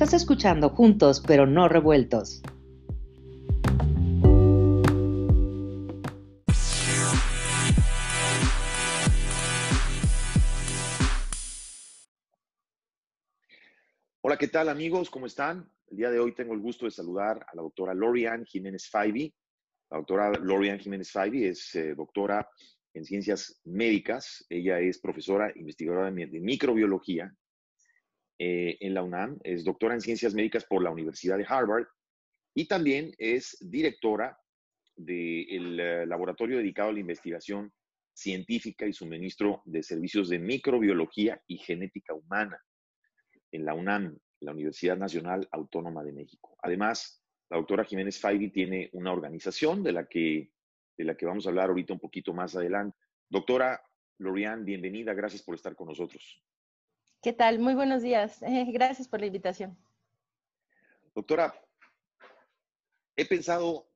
Estás escuchando Juntos pero no revueltos. Hola, ¿qué tal amigos? ¿Cómo están? El día de hoy tengo el gusto de saludar a la doctora Lorian Jiménez Faibi. La doctora Lorian Jiménez Faibi es eh, doctora en ciencias médicas. Ella es profesora investigadora de microbiología eh, en la UNAM, es doctora en ciencias médicas por la Universidad de Harvard y también es directora del eh, laboratorio dedicado a la investigación científica y suministro de servicios de microbiología y genética humana en la UNAM, la Universidad Nacional Autónoma de México. Además, la doctora Jiménez Faibi tiene una organización de la que, de la que vamos a hablar ahorita un poquito más adelante. Doctora Lorian, bienvenida, gracias por estar con nosotros. ¿Qué tal? Muy buenos días. Gracias por la invitación. Doctora, he pensado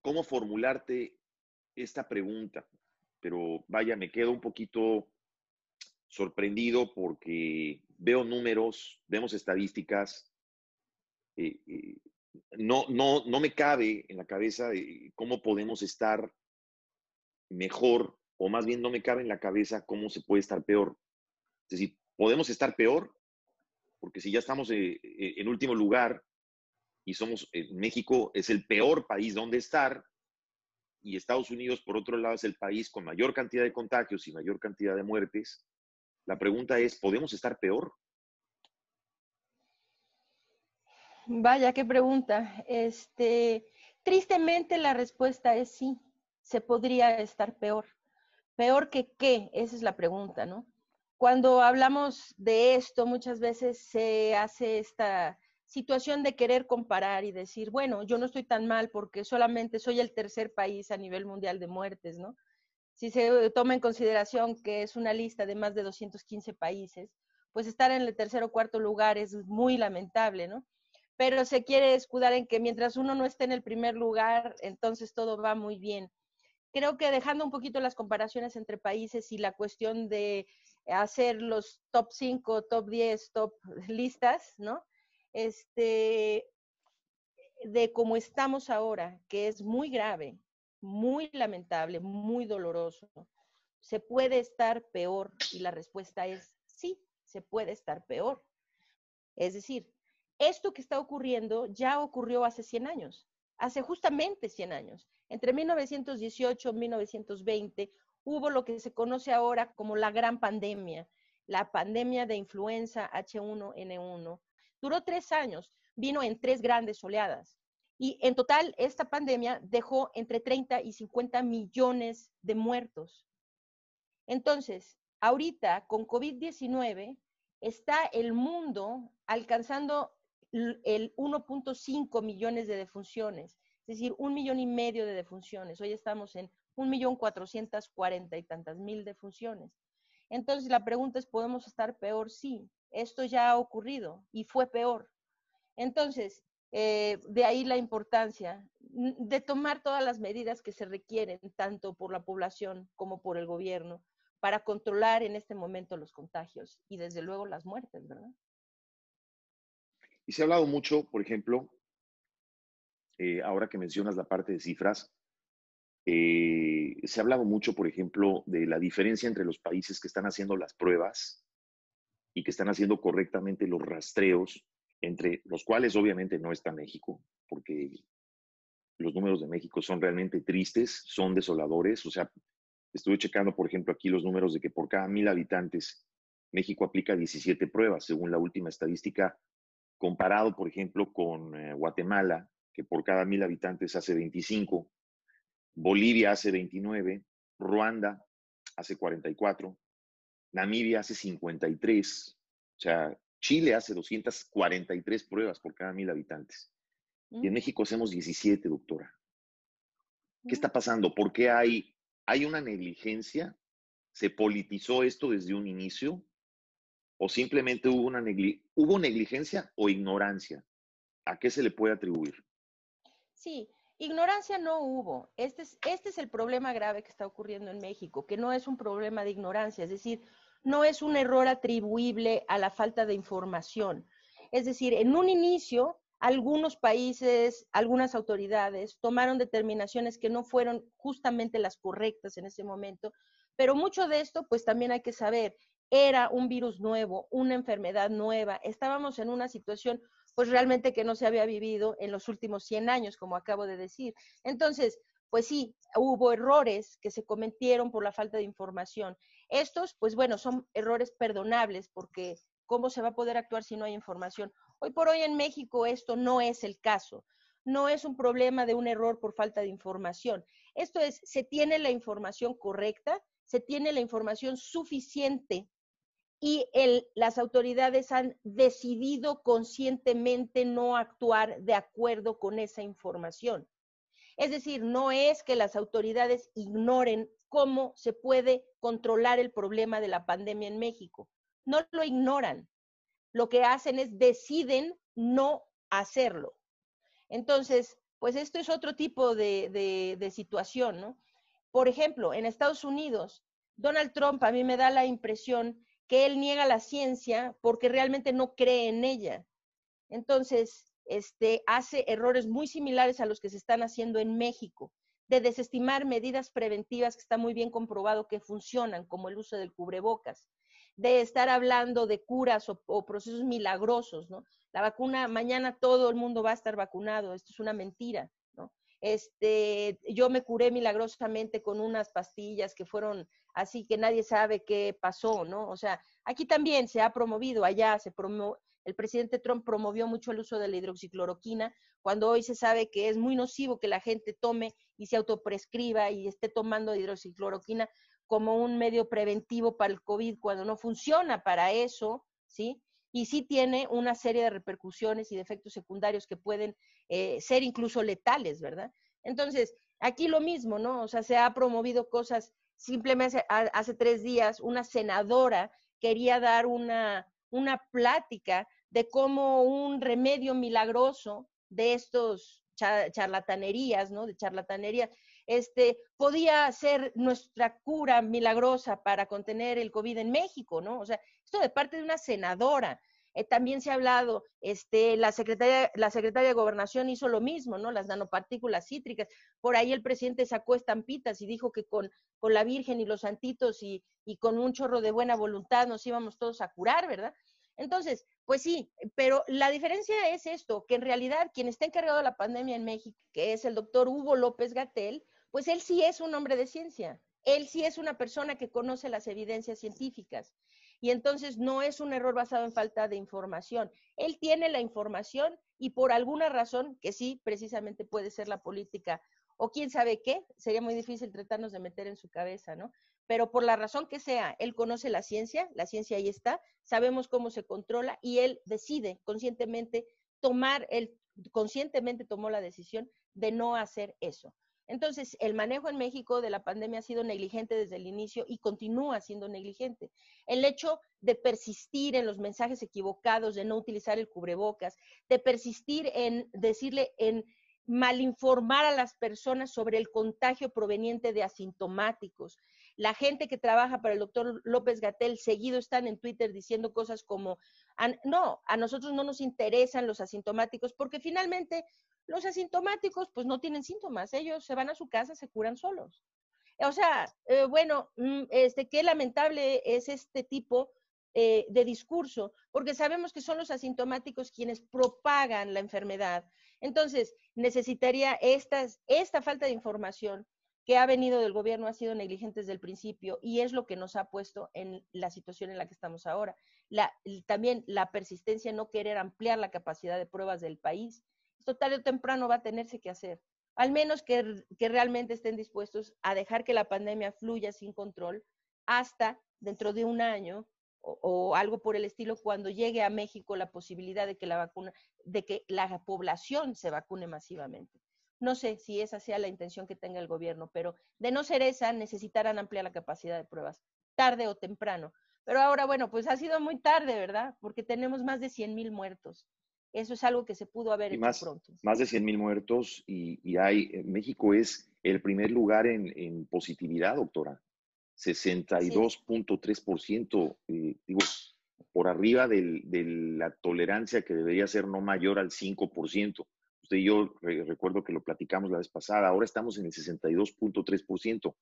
cómo formularte esta pregunta, pero vaya, me quedo un poquito sorprendido porque veo números, vemos estadísticas. Eh, eh, no, no, no me cabe en la cabeza cómo podemos estar mejor, o más bien no me cabe en la cabeza cómo se puede estar peor. Es decir, podemos estar peor, porque si ya estamos eh, eh, en último lugar y somos, eh, México es el peor país donde estar, y Estados Unidos, por otro lado, es el país con mayor cantidad de contagios y mayor cantidad de muertes, la pregunta es, ¿podemos estar peor? Vaya, qué pregunta. Este, tristemente la respuesta es sí, se podría estar peor. ¿Peor que qué? Esa es la pregunta, ¿no? Cuando hablamos de esto, muchas veces se hace esta situación de querer comparar y decir, bueno, yo no estoy tan mal porque solamente soy el tercer país a nivel mundial de muertes, ¿no? Si se toma en consideración que es una lista de más de 215 países, pues estar en el tercer o cuarto lugar es muy lamentable, ¿no? Pero se quiere escudar en que mientras uno no esté en el primer lugar, entonces todo va muy bien. Creo que dejando un poquito las comparaciones entre países y la cuestión de hacer los top 5, top 10, top listas, ¿no? Este, de cómo estamos ahora, que es muy grave, muy lamentable, muy doloroso. ¿Se puede estar peor? Y la respuesta es sí, se puede estar peor. Es decir, esto que está ocurriendo ya ocurrió hace 100 años, hace justamente 100 años. Entre 1918 y 1920 hubo lo que se conoce ahora como la gran pandemia, la pandemia de influenza H1N1. Duró tres años, vino en tres grandes oleadas. Y en total, esta pandemia dejó entre 30 y 50 millones de muertos. Entonces, ahorita con COVID-19 está el mundo alcanzando el 1.5 millones de defunciones, es decir, un millón y medio de defunciones. Hoy estamos en un millón cuatrocientas cuarenta y tantas mil defunciones. Entonces la pregunta es, ¿podemos estar peor? Sí, esto ya ha ocurrido y fue peor. Entonces, eh, de ahí la importancia de tomar todas las medidas que se requieren, tanto por la población como por el gobierno, para controlar en este momento los contagios y desde luego las muertes, ¿verdad? Y se ha hablado mucho, por ejemplo, eh, ahora que mencionas la parte de cifras, eh, se ha hablado mucho, por ejemplo, de la diferencia entre los países que están haciendo las pruebas y que están haciendo correctamente los rastreos, entre los cuales obviamente no está México, porque los números de México son realmente tristes, son desoladores. O sea, estuve checando, por ejemplo, aquí los números de que por cada mil habitantes México aplica 17 pruebas, según la última estadística, comparado, por ejemplo, con eh, Guatemala, que por cada mil habitantes hace 25. Bolivia hace 29, Ruanda hace 44, Namibia hace 53, o sea, Chile hace 243 pruebas por cada mil habitantes. Y en mm. México hacemos 17, doctora. ¿Qué está mm. pasando? ¿Por qué hay, hay una negligencia? ¿Se politizó esto desde un inicio? ¿O simplemente hubo, una hubo negligencia o ignorancia? ¿A qué se le puede atribuir? Sí, Ignorancia no hubo. Este es, este es el problema grave que está ocurriendo en México, que no es un problema de ignorancia, es decir, no es un error atribuible a la falta de información. Es decir, en un inicio, algunos países, algunas autoridades tomaron determinaciones que no fueron justamente las correctas en ese momento, pero mucho de esto, pues también hay que saber, era un virus nuevo, una enfermedad nueva, estábamos en una situación pues realmente que no se había vivido en los últimos 100 años, como acabo de decir. Entonces, pues sí, hubo errores que se cometieron por la falta de información. Estos, pues bueno, son errores perdonables porque ¿cómo se va a poder actuar si no hay información? Hoy por hoy en México esto no es el caso. No es un problema de un error por falta de información. Esto es, se tiene la información correcta, se tiene la información suficiente y las autoridades han decidido conscientemente no actuar de acuerdo con esa información. Es decir, no es que las autoridades ignoren cómo se puede controlar el problema de la pandemia en México. No lo ignoran. Lo que hacen es deciden no hacerlo. Entonces, pues esto es otro tipo de, de situación, ¿no? Por ejemplo, en Estados Unidos, Donald Trump a mí me da la impresión que él niega la ciencia porque realmente no cree en ella. Entonces, este, hace errores muy similares a los que se están haciendo en México, de desestimar medidas preventivas que está muy bien comprobado que funcionan, como el uso del cubrebocas, de estar hablando de curas o, procesos milagrosos, ¿no? La vacuna, mañana todo el mundo va a estar vacunado, esto es una mentira. Este, yo me curé milagrosamente con unas pastillas que fueron así que nadie sabe qué pasó, ¿no? O sea, aquí también se ha promovido, allá se promo el presidente Trump promovió mucho el uso de la hidroxicloroquina, cuando hoy se sabe que es muy nocivo que la gente tome y se autoprescriba y esté tomando hidroxicloroquina como un medio preventivo para el COVID cuando no funciona para eso, ¿sí? y sí tiene una serie de repercusiones y de efectos secundarios que pueden eh, ser incluso letales, ¿verdad? Entonces, aquí lo mismo, ¿no? O sea, se ha promovido cosas, simplemente hace tres días una senadora quería dar una, una plática de cómo un remedio milagroso de estos charlatanerías, ¿no? De charlatanería, este, podía ser nuestra cura milagrosa para contener el COVID en México, ¿no? O sea, esto de parte de una senadora. Eh, también se ha hablado, este, la secretaria, la secretaria de Gobernación hizo lo mismo, ¿no? Las nanopartículas cítricas. Por ahí el presidente sacó estampitas y dijo que con, con la Virgen y los santitos y, y con un chorro de buena voluntad nos íbamos todos a curar, ¿verdad? Entonces, pues sí, pero la diferencia es esto, que en realidad quien está encargado de la pandemia en México, que es el doctor Hugo López Gatel, pues él sí es un hombre de ciencia, él sí es una persona que conoce las evidencias científicas. Y entonces no es un error basado en falta de información. Él tiene la información y por alguna razón, que sí, precisamente puede ser la política o quién sabe qué, sería muy difícil tratarnos de meter en su cabeza, ¿no? Pero por la razón que sea, él conoce la ciencia, la ciencia ahí está, sabemos cómo se controla y él decide conscientemente tomar, él conscientemente tomó la decisión de no hacer eso. Entonces, el manejo en México de la pandemia ha sido negligente desde el inicio y continúa siendo negligente. El hecho de persistir en los mensajes equivocados, de no utilizar el cubrebocas, de persistir en decirle, en malinformar a las personas sobre el contagio proveniente de asintomáticos. La gente que trabaja para el doctor López Gatel seguido están en Twitter diciendo cosas como, no, a nosotros no nos interesan los asintomáticos porque finalmente los asintomáticos, pues no tienen síntomas, ellos se van a su casa, se curan solos. O sea, eh, bueno, mm, este, qué lamentable es este tipo eh, de discurso, porque sabemos que son los asintomáticos quienes propagan la enfermedad. Entonces, necesitaría estas, esta falta de información que ha venido del gobierno ha sido negligente desde el principio y es lo que nos ha puesto en la situación en la que estamos ahora. La, también la persistencia en no querer ampliar la capacidad de pruebas del país esto tarde o temprano va a tenerse que hacer. Al menos que, realmente estén dispuestos a dejar que la pandemia fluya sin control hasta dentro de un año o, algo por el estilo cuando llegue a México la posibilidad de que la vacuna, de que la población se vacune masivamente. No sé si esa sea la intención que tenga el gobierno, pero de no ser esa, necesitarán ampliar la capacidad de pruebas, tarde o temprano. Pero ahora, bueno, pues ha sido muy tarde, ¿verdad? Porque tenemos más de 100 mil muertos. Eso es algo que se pudo haber hecho más, pronto. Más de 100 mil muertos y, hay, México es el primer lugar en, positividad, doctora. 62.3%. Eh, digo, por arriba de la tolerancia que debería ser no mayor al 5%. Usted y yo recuerdo que lo platicamos la vez pasada, ahora estamos en el 62.3%.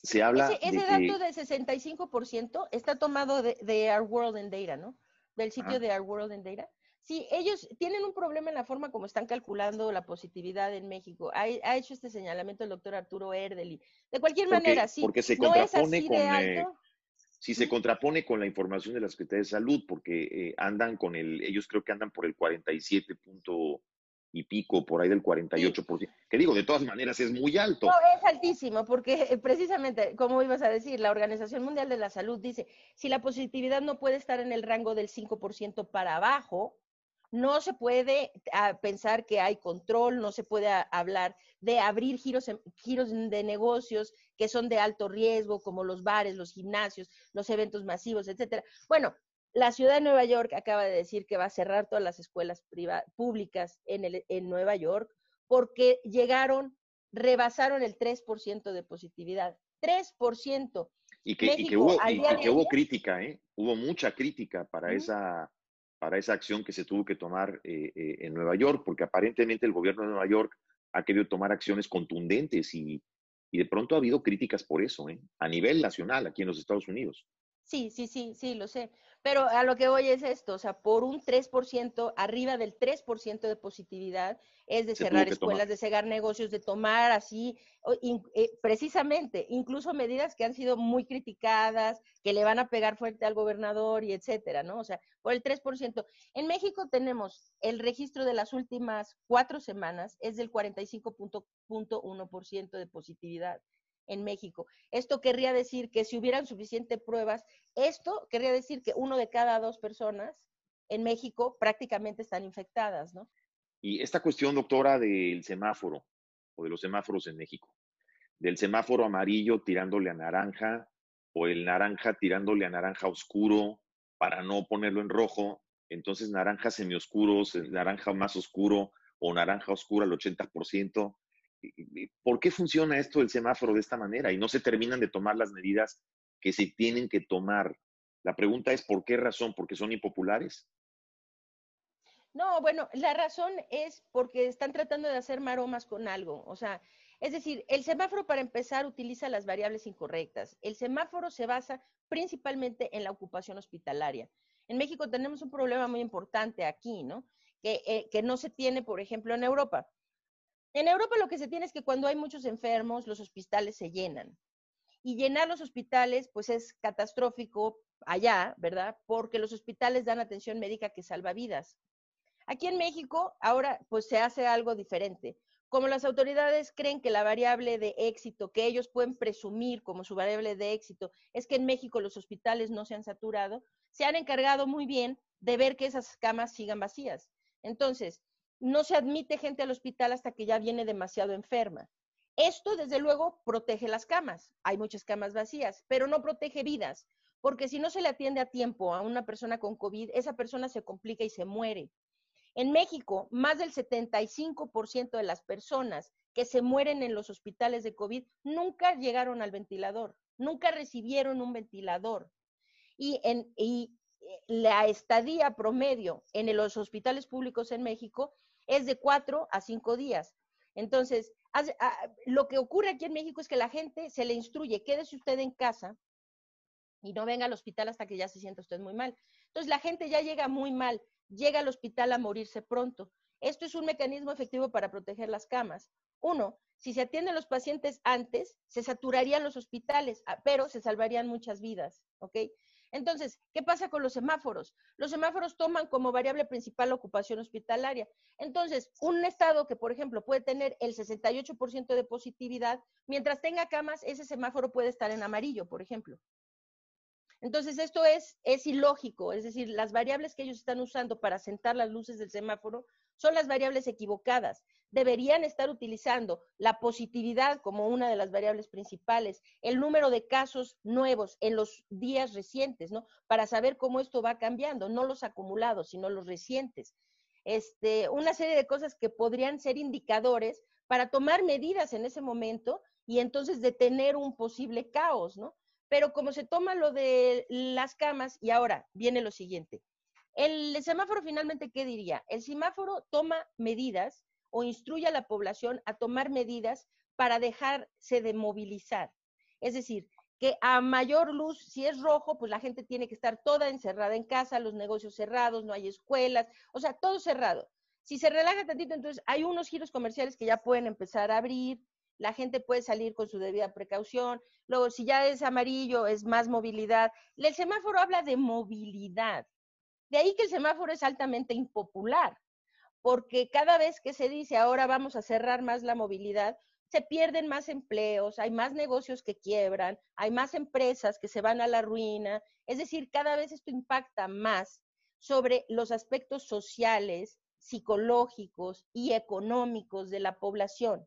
Se habla ese, ese dato de 65% está tomado de, Our World in Data, ¿no? Del sitio de Our World in Data. Sí, ellos tienen un problema en la forma como están calculando la positividad en México. Ha, hecho este señalamiento el doctor Arturo Erdeli. De cualquier manera, sí. Porque se contrapone con. Eh, si se contrapone con la información de la Secretaría de Salud, porque eh, andan con el, ellos creo que andan por el 47 punto y pico, por ahí del 48%, que digo, de todas maneras es muy alto. No, es altísimo, porque eh, precisamente, como ibas a decir, la Organización Mundial de la Salud dice, si la positividad no puede estar en el rango del 5% para abajo, no se puede ah, pensar que hay control, no se puede hablar de abrir giros, giros de negocios que son de alto riesgo, como los bares, los gimnasios, los eventos masivos, etcétera. Bueno, la ciudad de Nueva York acaba de decir que va a cerrar todas las escuelas públicas en, el, en Nueva York porque llegaron, rebasaron el 3% de positividad. 3%. Y que, y que hubo, y, que hubo crítica, ¿eh? Hubo mucha crítica para esa para esa acción que se tuvo que tomar eh, eh, en Nueva York, porque aparentemente el gobierno de Nueva York ha querido tomar acciones contundentes y, y de pronto ha habido críticas por eso, ¿eh? a nivel nacional aquí en los Estados Unidos. Sí, sí, sí, sí, lo sé. Pero a lo que voy es esto, o sea, por un 3%, arriba del 3% de positividad, es de cerrar escuelas, de cegar negocios, de tomar así, eh, precisamente, incluso medidas que han sido muy criticadas, que le van a pegar fuerte al gobernador y etcétera, ¿no? O sea, por el 3%. En México tenemos el registro de las últimas cuatro semanas, es del 45.1% de positividad en México. Esto querría decir que si hubieran suficientes pruebas, esto querría decir que uno de cada dos personas en México prácticamente están infectadas, ¿no? Y esta cuestión, doctora, del semáforo o de los semáforos en México, del semáforo amarillo tirándole a naranja o el naranja tirándole a naranja oscuro para no ponerlo en rojo, entonces naranja semioscuro, naranja más oscuro o naranja oscura al 80%. ¿Por qué funciona esto del semáforo de esta manera y no se terminan de tomar las medidas que se tienen que tomar? La pregunta es, ¿por qué razón? ¿Porque son impopulares? No, bueno, la razón es porque están tratando de hacer maromas con algo. O sea, es decir, el semáforo para empezar utiliza las variables incorrectas. El semáforo se basa principalmente en la ocupación hospitalaria. En México tenemos un problema muy importante aquí, ¿no? Que, eh, que no se tiene, por ejemplo, en Europa. En Europa lo que se tiene es que cuando hay muchos enfermos, los hospitales se llenan. Y llenar los hospitales, pues es catastrófico allá, ¿verdad? Porque los hospitales dan atención médica que salva vidas. Aquí en México, ahora, pues se hace algo diferente. Como las autoridades creen que la variable de éxito que ellos pueden presumir como su variable de éxito es que en México los hospitales no se han saturado, se han encargado muy bien de ver que esas camas sigan vacías. Entonces, no se admite gente al hospital hasta que ya viene demasiado enferma. Esto, desde luego, protege las camas. Hay muchas camas vacías, pero no protege vidas, porque si no se le atiende a tiempo a una persona con COVID, esa persona se complica y se muere. En México, más del 75% de las personas que se mueren en los hospitales de COVID nunca llegaron al ventilador, nunca recibieron un ventilador. Y, en, y eh, la estadía promedio en los hospitales públicos en México es de cuatro a cinco días. Entonces, lo que ocurre aquí en México es que la gente se le instruye, quédese usted en casa y no venga al hospital hasta que ya se sienta usted muy mal. Entonces, la gente ya llega muy mal, llega al hospital a morirse pronto. Esto es un mecanismo efectivo para proteger las camas. Uno, si se atienden los pacientes antes, se saturarían los hospitales, ah, pero se salvarían muchas vidas, ¿ok? Entonces, ¿qué pasa con los semáforos? Los semáforos toman como variable principal la ocupación hospitalaria. Entonces, un estado que, por ejemplo, puede tener el 68% de positividad, mientras tenga camas, ese semáforo puede estar en amarillo, por ejemplo. Entonces, esto es, es ilógico, es decir, las variables que ellos están usando para sentar las luces del semáforo son las variables equivocadas. Deberían estar utilizando la positividad como una de las variables principales, el número de casos nuevos en los días recientes, ¿no? Para saber cómo esto va cambiando, no los acumulados, sino los recientes. Este, una serie de cosas que podrían ser indicadores para tomar medidas en ese momento y entonces detener un posible caos, ¿no? Pero como se toma lo de las camas, y ahora viene lo siguiente. El semáforo finalmente, ¿qué diría? El semáforo toma medidas o instruye a la población a tomar medidas para dejarse de movilizar. Es decir, que a mayor luz, si es rojo, pues la gente tiene que estar toda encerrada en casa, los negocios cerrados, no hay escuelas, o sea, todo cerrado. Si se relaja tantito, entonces hay unos giros comerciales que ya pueden empezar a abrir, la gente puede salir con su debida precaución. Luego, si ya es amarillo, es más movilidad. El semáforo habla de movilidad. De ahí que el semáforo es altamente impopular, porque cada vez que se dice ahora vamos a cerrar más la movilidad, se pierden más empleos, hay más negocios que quiebran, hay más empresas que se van a la ruina. Es decir, cada vez esto impacta más sobre los aspectos sociales, psicológicos y económicos de la población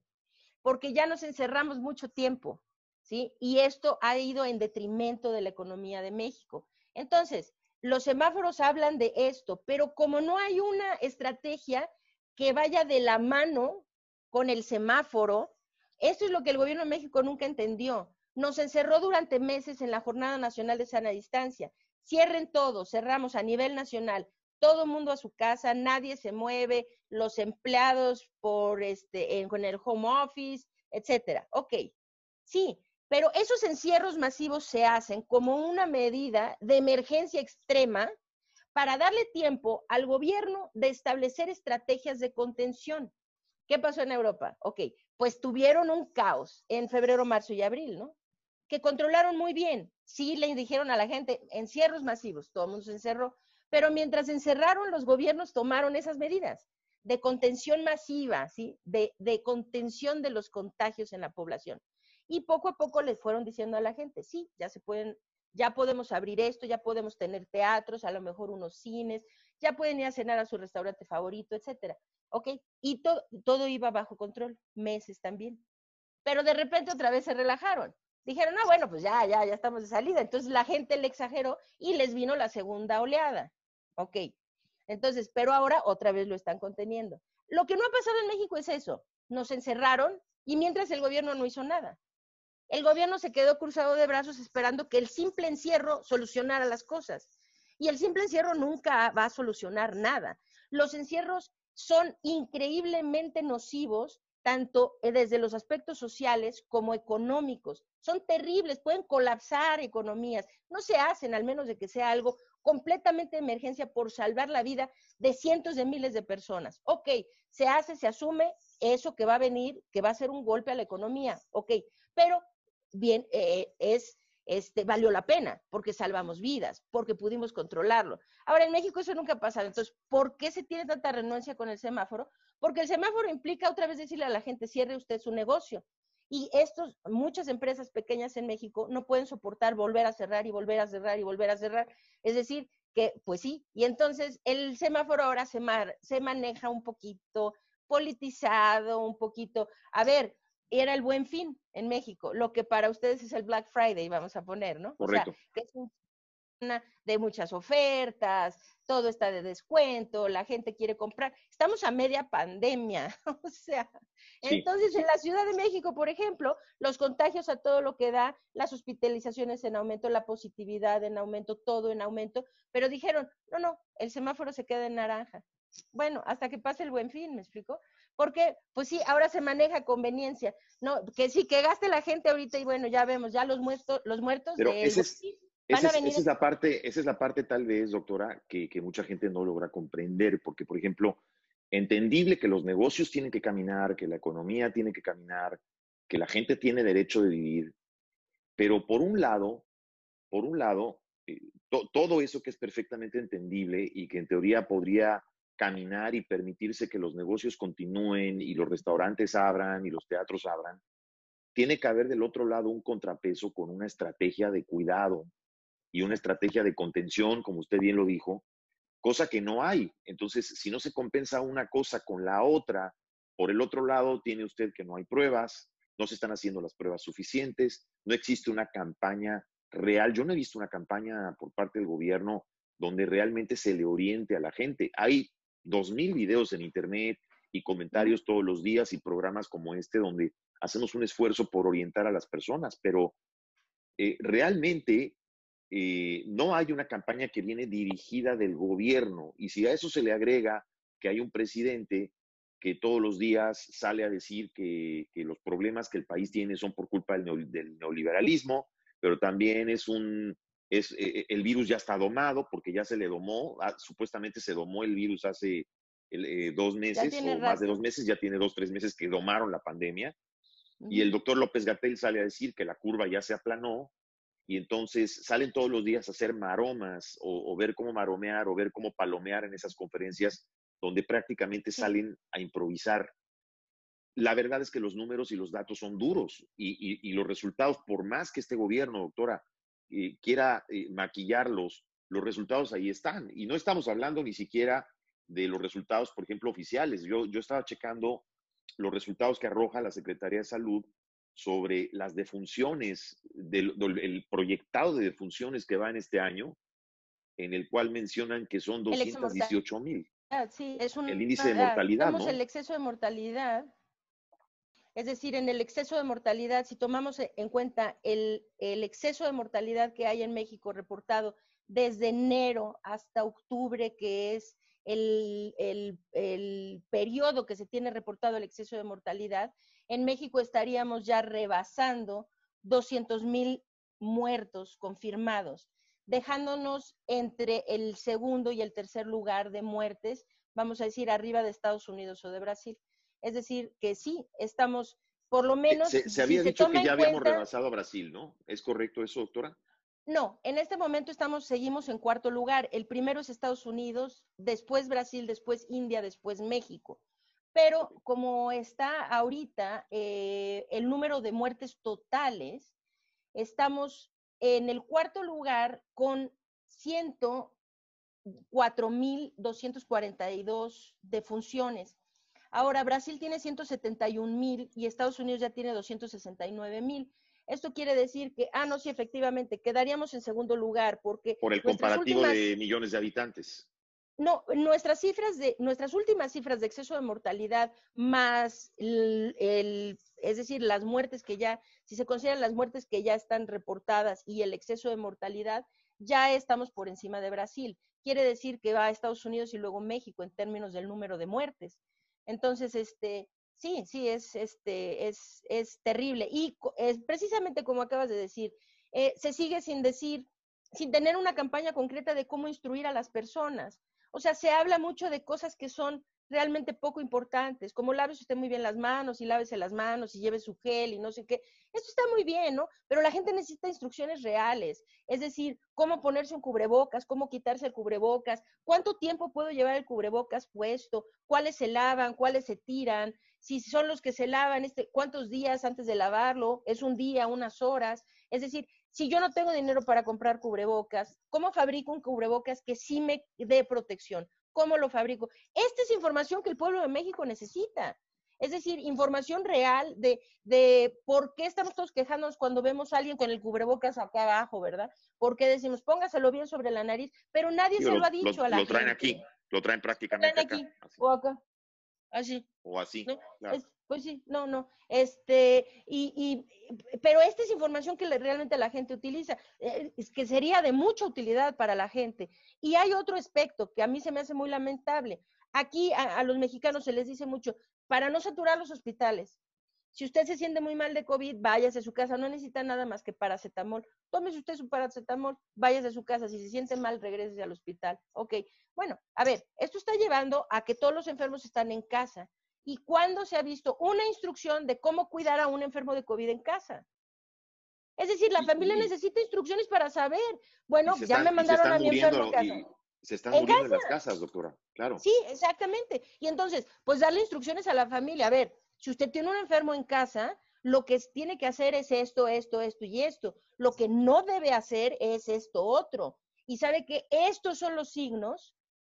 porque ya nos encerramos mucho tiempo, ¿sí? Y esto ha ido en detrimento de la economía de México. Entonces, los semáforos hablan de esto, pero como no hay una estrategia que vaya de la mano con el semáforo, esto es lo que el gobierno de México nunca entendió. Nos encerró durante meses en la Jornada Nacional de Sana Distancia. Cierren todo, cerramos a nivel nacional todo el mundo a su casa, nadie se mueve, los empleados por este, con el home office, etcétera. Ok, sí, pero esos encierros masivos se hacen como una medida de emergencia extrema para darle tiempo al gobierno de establecer estrategias de contención. ¿Qué pasó en Europa? Ok, pues tuvieron un caos en febrero, marzo y abril, ¿no? Que controlaron muy bien. Sí le dijeron a la gente, encierros masivos, todo el mundo se encerró, pero mientras encerraron, los gobiernos tomaron esas medidas de contención masiva, ¿sí? De, contención de los contagios en la población. Y poco a poco les fueron diciendo a la gente, sí, ya se pueden, ya podemos abrir esto, ya podemos tener teatros, a lo mejor unos cines, ya pueden ir a cenar a su restaurante favorito, etcétera. ¿Ok? Y todo, todo iba bajo control, meses también. Pero de repente otra vez se relajaron. Dijeron, no, bueno, pues ya, ya, ya estamos de salida. Entonces la gente le exageró y les vino la segunda oleada. Ok. Entonces, pero ahora otra vez lo están conteniendo. Lo que no ha pasado en México es eso. Nos encerraron y mientras el gobierno no hizo nada. El gobierno se quedó cruzado de brazos esperando que el simple encierro solucionara las cosas. Y el simple encierro nunca va a solucionar nada. Los encierros son increíblemente nocivos tanto eh, desde los aspectos sociales como económicos. Son terribles, pueden colapsar economías. No se hacen, al menos de que sea algo completamente de emergencia por salvar la vida de cientos de miles de personas. Ok, se hace, se asume eso que va a venir, que va a ser un golpe a la economía. Ok, pero bien, eh, es, este, valió la pena porque salvamos vidas, porque pudimos controlarlo. Ahora, en México eso nunca ha pasado. Entonces, ¿por qué se tiene tanta renuncia con el semáforo? Porque el semáforo implica otra vez decirle a la gente, cierre usted su negocio. Y estos, muchas empresas pequeñas en México no pueden soportar volver a cerrar y volver a cerrar y volver a cerrar. Es decir, que pues sí, y entonces el semáforo ahora se, se maneja un poquito politizado, un poquito, a ver, era el buen fin en México, lo que para ustedes es el Black Friday, vamos a poner, ¿no? Correcto. O sea, que es un de muchas ofertas, todo está de descuento, la gente quiere comprar. Estamos a media pandemia, o sea, entonces en la Ciudad de México, por ejemplo, los contagios a todo lo que da, las hospitalizaciones en aumento, la positividad en aumento, todo en aumento, pero dijeron, no, no, el semáforo se queda en naranja. Bueno, hasta que pase el buen fin, ¿me explico? Porque, pues sí, ahora se maneja conveniencia, no, que sí, que gaste la gente ahorita y bueno, ya vemos, ya los muertos, los muertos de esa es, la parte, esa es la parte tal vez, doctora, que, que, mucha gente no logra comprender, porque, por ejemplo, entendible que los negocios tienen que caminar, que la economía tiene que caminar, que la gente tiene derecho de vivir, pero por un lado, por un lado, eh, todo eso que es perfectamente entendible y que en teoría podría caminar y permitirse que los negocios continúen y los restaurantes abran y los teatros abran, tiene que haber del otro lado un contrapeso con una estrategia de cuidado, y una estrategia de contención, como usted bien lo dijo, cosa que no hay. Entonces, si no se compensa una cosa con la otra, por el otro lado tiene usted que no hay pruebas, no se están haciendo las pruebas suficientes, no existe una campaña real. Yo no he visto una campaña por parte del gobierno donde realmente se le oriente a la gente. Hay dos mil videos en internet y comentarios todos los días y programas como este donde hacemos un esfuerzo por orientar a las personas, pero eh, realmente eh, no hay una campaña que viene dirigida del gobierno. Y si a eso se le agrega que hay un presidente que todos los días sale a decir que, los problemas que el país tiene son por culpa del, neoliberalismo, pero también es un, es, eh, el virus ya está domado porque ya se le domó, ah, supuestamente se domó el virus hace dos meses o más de dos meses, ya tiene dos, tres meses que domaron la pandemia. Y el doctor López Gatel sale a decir que la curva ya se aplanó y entonces salen todos los días a hacer maromas o, ver cómo maromear o ver cómo palomear en esas conferencias donde prácticamente salen a improvisar. La verdad es que los números y los datos son duros y, los resultados, por más que este gobierno, doctora, eh, quiera eh, maquillarlos, los resultados ahí están. Y no estamos hablando ni siquiera de los resultados, por ejemplo, oficiales. Yo, yo estaba checando los resultados que arroja la Secretaría de Salud sobre las defunciones, del, proyectado de defunciones que va en este año, en el cual mencionan que son 218 mil. Sí, es un, el índice de mortalidad. Tenemos el exceso de mortalidad. Es decir, en el exceso de mortalidad, si tomamos en cuenta el, el exceso de mortalidad que hay en México reportado desde enero hasta octubre, que es el, el, el, periodo que se tiene reportado el exceso de mortalidad, en México estaríamos ya rebasando 200 mil muertos confirmados, dejándonos entre el segundo y el tercer lugar de muertes, vamos a decir, arriba de Estados Unidos o de Brasil. Es decir, que sí, estamos por lo menos... Se, había dicho que ya habíamos rebasado a Brasil, ¿no? ¿Es correcto eso, doctora? No, en este momento estamos, seguimos en cuarto lugar. El primero es Estados Unidos, después Brasil, después India, después México. Pero como está ahorita eh, el número de muertes totales, estamos en el cuarto lugar con 104.242 defunciones. Ahora, Brasil tiene 171.000 y Estados Unidos ya tiene 269.000. Esto quiere decir que, ah, no, sí, efectivamente, quedaríamos en segundo lugar porque... Por el comparativo de millones de habitantes. No, nuestras cifras de, nuestras últimas cifras de exceso de mortalidad más el, es decir, las muertes que ya, si se consideran las muertes que ya están reportadas y el exceso de mortalidad, ya estamos por encima de Brasil. Quiere decir que va a Estados Unidos y luego México en términos del número de muertes. Entonces, este, sí, sí, es, este, es, es terrible. Y es precisamente como acabas de decir, eh, se sigue sin decir, sin tener una campaña concreta de cómo instruir a las personas. O sea, se habla mucho de cosas que son realmente poco importantes, como lávese usted muy bien las manos y lávese las manos y lleve su gel y no sé qué. Esto está muy bien, ¿no? Pero la gente necesita instrucciones reales, es decir, cómo ponerse un cubrebocas, cómo quitarse el cubrebocas, cuánto tiempo puedo llevar el cubrebocas puesto, cuáles se lavan, cuáles se tiran, si son los que se lavan, este, cuántos días antes de lavarlo, es un día, unas horas. Es decir, si yo no tengo dinero para comprar cubrebocas, ¿cómo fabrico un cubrebocas que sí me dé protección? ¿Cómo lo fabrico? Esta es información que el pueblo de México necesita. Es decir, información real de, de por qué estamos todos quejándonos cuando vemos a alguien con el cubrebocas acá abajo, ¿verdad? Porque decimos, póngaselo bien sobre la nariz, pero nadie se lo, ha dicho a la gente. Lo traen aquí, lo traen prácticamente lo traen aquí, O acá, así. O así, pues sí, no, no. Este, y, y, pero esta es información que realmente la gente utiliza, eh, es que sería de mucha utilidad para la gente. Y hay otro aspecto que a mí se me hace muy lamentable. Aquí a, los mexicanos se les dice mucho, para no saturar los hospitales, si usted se siente muy mal de COVID, váyase a su casa, no necesita nada más que paracetamol. Tómese usted su paracetamol, váyase a su casa. Si se siente mal, regrese al hospital. Ok, bueno, a ver, esto está llevando a que todos los enfermos están en casa y cuándo se ha visto una instrucción de cómo cuidar a un enfermo de COVID en casa. Es decir, la familia necesita instrucciones para saber. Bueno, ya me mandaron a mi enfermo a casa. Se están muriendo en las casas, doctora, claro. Sí, exactamente. Y entonces, pues darle instrucciones a la familia. A ver, si usted tiene un enfermo en casa, lo que tiene que hacer es esto, esto, esto y esto. Lo que no debe hacer es esto otro. Y sabe que estos son los signos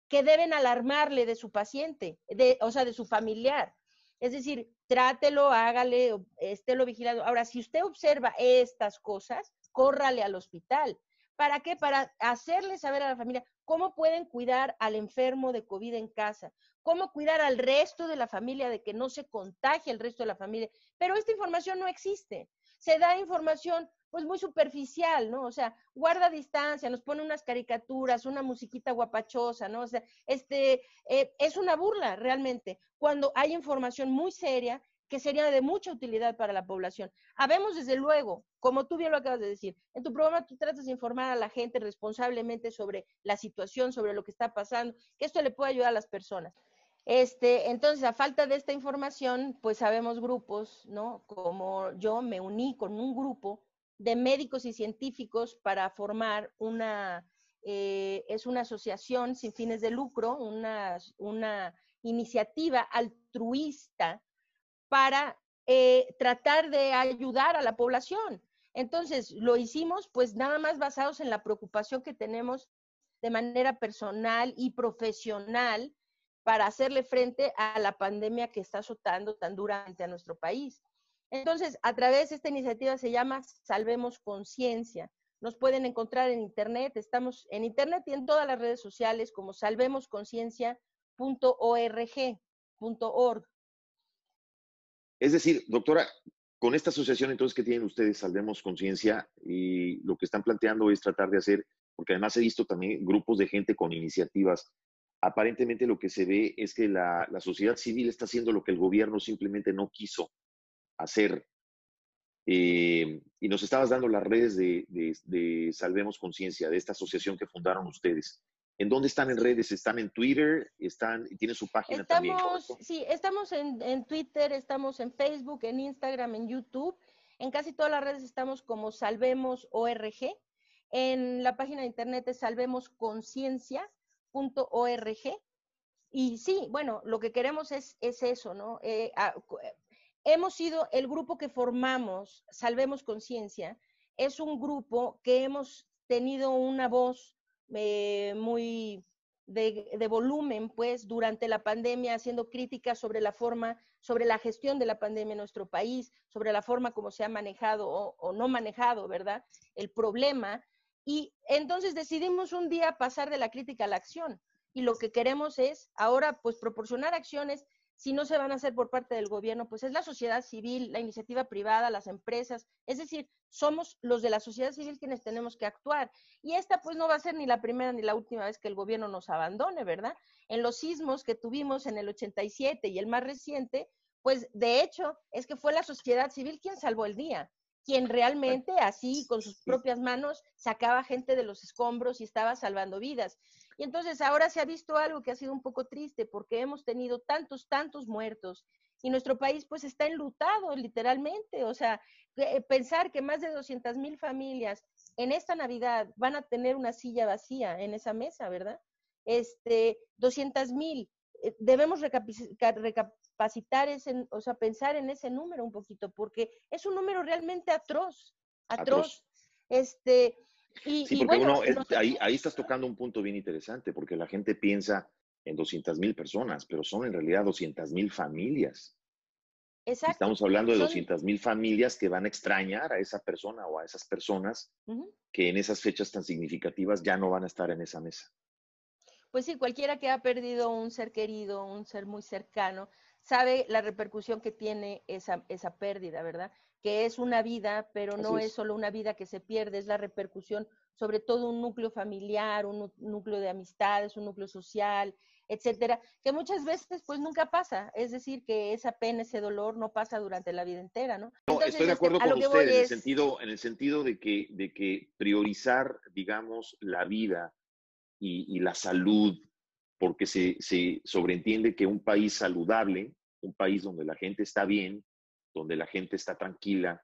que deben alarmarle de su paciente, de, o sea, de su familiar. Es decir, trátelo, hágale, estélo vigilado. Ahora, si usted observa estas cosas, córrale al hospital. ¿Para qué? Para hacerle saber a la familia cómo pueden cuidar al enfermo de COVID en casa, cómo cuidar al resto de la familia de que no se contagie el resto de la familia. Pero esta información no existe. Se da información pues muy superficial, ¿no? O sea, guarda distancia, nos pone unas caricaturas, una musiquita guapachosa, ¿no? O sea, este, eh, es una burla realmente, cuando hay información muy seria que sería de mucha utilidad para la población. Habemos, desde luego, como tú bien lo acabas de decir, en tu programa tú tratas de informar a la gente responsablemente sobre la situación, sobre lo que está pasando, que esto le puede ayudar a las personas. Este, entonces, a falta de esta información, pues sabemos grupos, ¿no? Como yo me uní con un grupo de médicos y científicos para formar una, eh, es una asociación sin fines de lucro, una, una iniciativa altruista para eh, tratar de ayudar a la población. Entonces, lo hicimos pues nada más basados en la preocupación que tenemos de manera personal y profesional para hacerle frente a la pandemia que está azotando tan duramente a nuestro país. Entonces, a través de esta iniciativa se llama Salvemos Conciencia. Nos pueden encontrar en Internet, estamos en Internet y en todas las redes sociales como salvemosconciencia.org.org. Es decir, doctora, con esta asociación entonces que tienen ustedes, Salvemos Conciencia, y lo que están planteando es tratar de hacer, porque además he visto también grupos de gente con iniciativas aparentemente lo que se ve es que la, sociedad civil está haciendo lo que el gobierno simplemente no quiso hacer. Eh, y nos estabas dando las redes de, Salvemos Conciencia, de esta asociación que fundaron ustedes. ¿En dónde están en redes? ¿Están en Twitter? ¿Están, ¿Tienen su página estamos, también? Sí, estamos en, en, Twitter, estamos en Facebook, en Instagram, en YouTube. En casi todas las redes estamos como Salvemos ORG. En la página de internet es Salvemos Conciencia .org. Y sí, bueno, lo que queremos es, es eso, ¿no? Eh, eh, hemos sido el grupo que formamos, Salvemos Conciencia, es un grupo que hemos tenido una voz eh, muy de, volumen, pues, durante la pandemia, haciendo críticas sobre la forma, sobre la gestión de la pandemia en nuestro país, sobre la forma como se ha manejado o, o no manejado, ¿verdad? El problema y entonces decidimos un día pasar de la crítica a la acción. Y lo que queremos es ahora, pues, proporcionar acciones. Si no se van a hacer por parte del gobierno, pues es la sociedad civil, la iniciativa privada, las empresas. Es decir, somos los de la sociedad civil quienes tenemos que actuar. Y esta, pues, no va a ser ni la primera ni la última vez que el gobierno nos abandone, ¿verdad? En los sismos que tuvimos en el 87 y el más reciente, pues, de hecho, es que fue la sociedad civil quien salvó el día quien realmente así con sus propias manos sacaba gente de los escombros y estaba salvando vidas. Y entonces ahora se ha visto algo que ha sido un poco triste porque hemos tenido tantos, tantos muertos y nuestro país pues está enlutado literalmente. O sea, eh, pensar que más de 200 mil familias en esta Navidad van a tener una silla vacía en esa mesa, ¿verdad? Este, 200 mil. Eh, debemos capacitar ese, o sea, pensar en ese número un poquito, porque es un número realmente atroz, atroz. Este, y, sí, porque uno, ahí, ahí estás tocando un punto bien interesante, porque la gente piensa en 200 mil personas, pero son en realidad 200 mil familias. Exacto. Estamos hablando de 200 mil familias que van a extrañar a esa persona o a esas personas que en esas fechas tan significativas ya no van a estar en esa mesa. Pues sí, cualquiera que ha perdido un ser querido, un ser muy cercano, sabe la repercusión que tiene esa, esa pérdida, ¿verdad? Que es una vida, pero no es. solo una vida que se pierde, es la repercusión sobre todo un núcleo familiar, un núcleo de amistades, un núcleo social, etcétera, que muchas veces pues nunca pasa, es decir, que esa pena, ese dolor no pasa durante la vida entera, ¿no? no estoy de acuerdo con usted en, el sentido, en el sentido de que, de que priorizar, digamos, la vida y, y la salud porque se, se sobreentiende que un país saludable, un país donde la gente está bien, donde la gente está tranquila,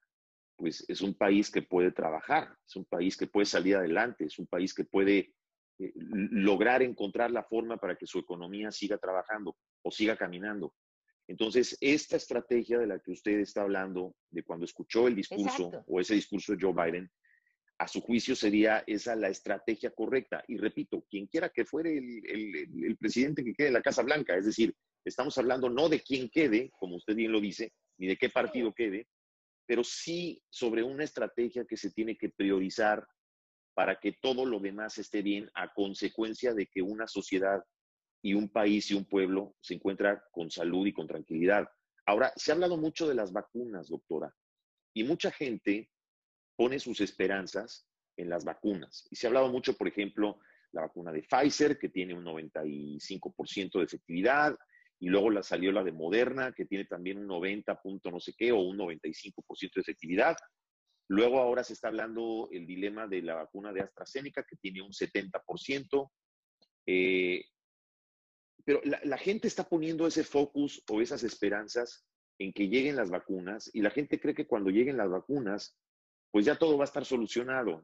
pues es un país que puede trabajar, es un país que puede salir adelante, es un país que puede eh, lograr encontrar la forma para que su economía siga trabajando o siga caminando. Entonces, esta estrategia de la que usted está hablando, de cuando escuchó el discurso o ese discurso de Joe Biden, a su juicio sería esa la estrategia correcta. Y repito, quien quiera que fuere el, presidente que quede en la Casa Blanca, es decir, estamos hablando no de quién quede, como usted bien lo dice, ni de qué partido quede, pero sí sobre una estrategia que se tiene que priorizar para que todo lo demás esté bien a consecuencia de que una sociedad y un país y un pueblo se encuentra con salud y con tranquilidad. Ahora, se ha hablado mucho de las vacunas, doctora, y mucha gente pone sus esperanzas en las vacunas. Y se ha hablado mucho, por ejemplo, la vacuna de Pfizer, que tiene un 95% de efectividad, y luego la salió la de Moderna, que tiene también un 90 punto no sé qué, o un 95% de efectividad. Luego ahora se está hablando el dilema de la vacuna de AstraZeneca, que tiene un 70%. Eh, pero la, la, gente está poniendo ese focus o esas esperanzas en que lleguen las vacunas y la gente cree que cuando lleguen las vacunas, pues ya todo va a estar solucionado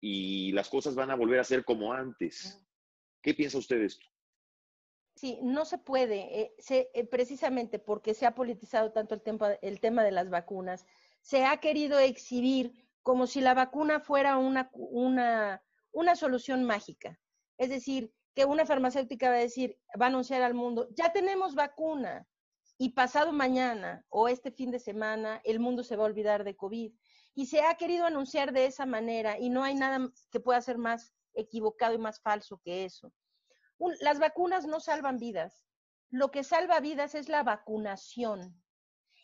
y las cosas van a volver a ser como antes. ¿Qué piensa usted de esto? Sí, no se puede, eh, se, eh, precisamente porque se ha politizado tanto el tema, el tema de las vacunas, se ha querido exhibir como si la vacuna fuera una, una, una solución mágica. Es decir, que una farmacéutica va a decir, va a anunciar al mundo, ya tenemos vacuna, y pasado mañana o este fin de semana el mundo se va a olvidar de COVID. Y se ha querido anunciar de esa manera y no hay nada que pueda ser más equivocado y más falso que eso las vacunas no salvan vidas. Lo que salva vidas es la vacunación.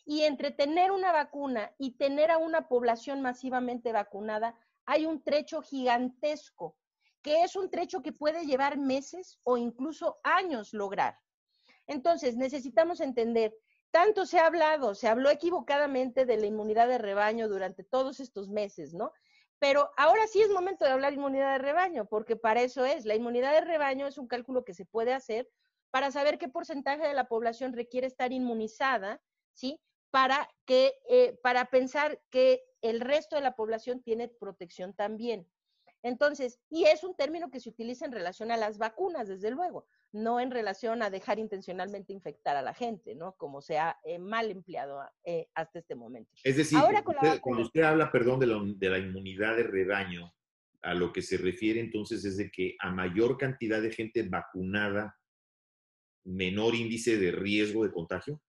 Y entre tener una vacuna y tener a una población masivamente vacunada, hay un trecho gigantesco, que es un trecho que puede llevar meses o incluso años lograr. Entonces, necesitamos entender, tanto se ha hablado, se habló equivocadamente de la inmunidad de rebaño durante todos estos meses, ¿no? Pero ahora sí es momento de hablar de inmunidad de rebaño, porque para eso es. La inmunidad de rebaño es un cálculo que se puede hacer para saber qué porcentaje de la población requiere estar inmunizada, ¿sí? Para, que, eh, para pensar que el resto de la población tiene protección también. Entonces, y es un término que se utiliza en relación a las vacunas, desde luego, no en relación a dejar intencionalmente infectar a la gente, ¿no? Como se ha eh, mal empleado eh, hasta este momento. Es decir, cuando usted habla, perdón, de la, de la inmunidad de rebaño, a lo que se refiere entonces es de que a mayor cantidad de gente vacunada, menor índice de riesgo de contagio.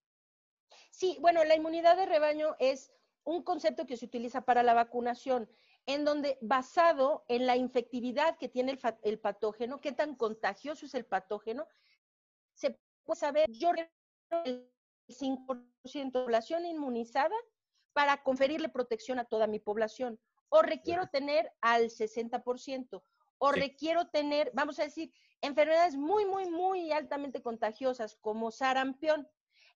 Sí, bueno, la inmunidad de rebaño es un concepto que se utiliza para la vacunación en donde basado en la infectividad que tiene el, patógeno, qué tan contagioso es el patógeno, se puede saber, yo el 5% de población inmunizada para conferirle protección a toda mi población, o requiero tener al 60%, o requiero tener, vamos a decir, enfermedades muy, muy, muy altamente contagiosas como sarampión.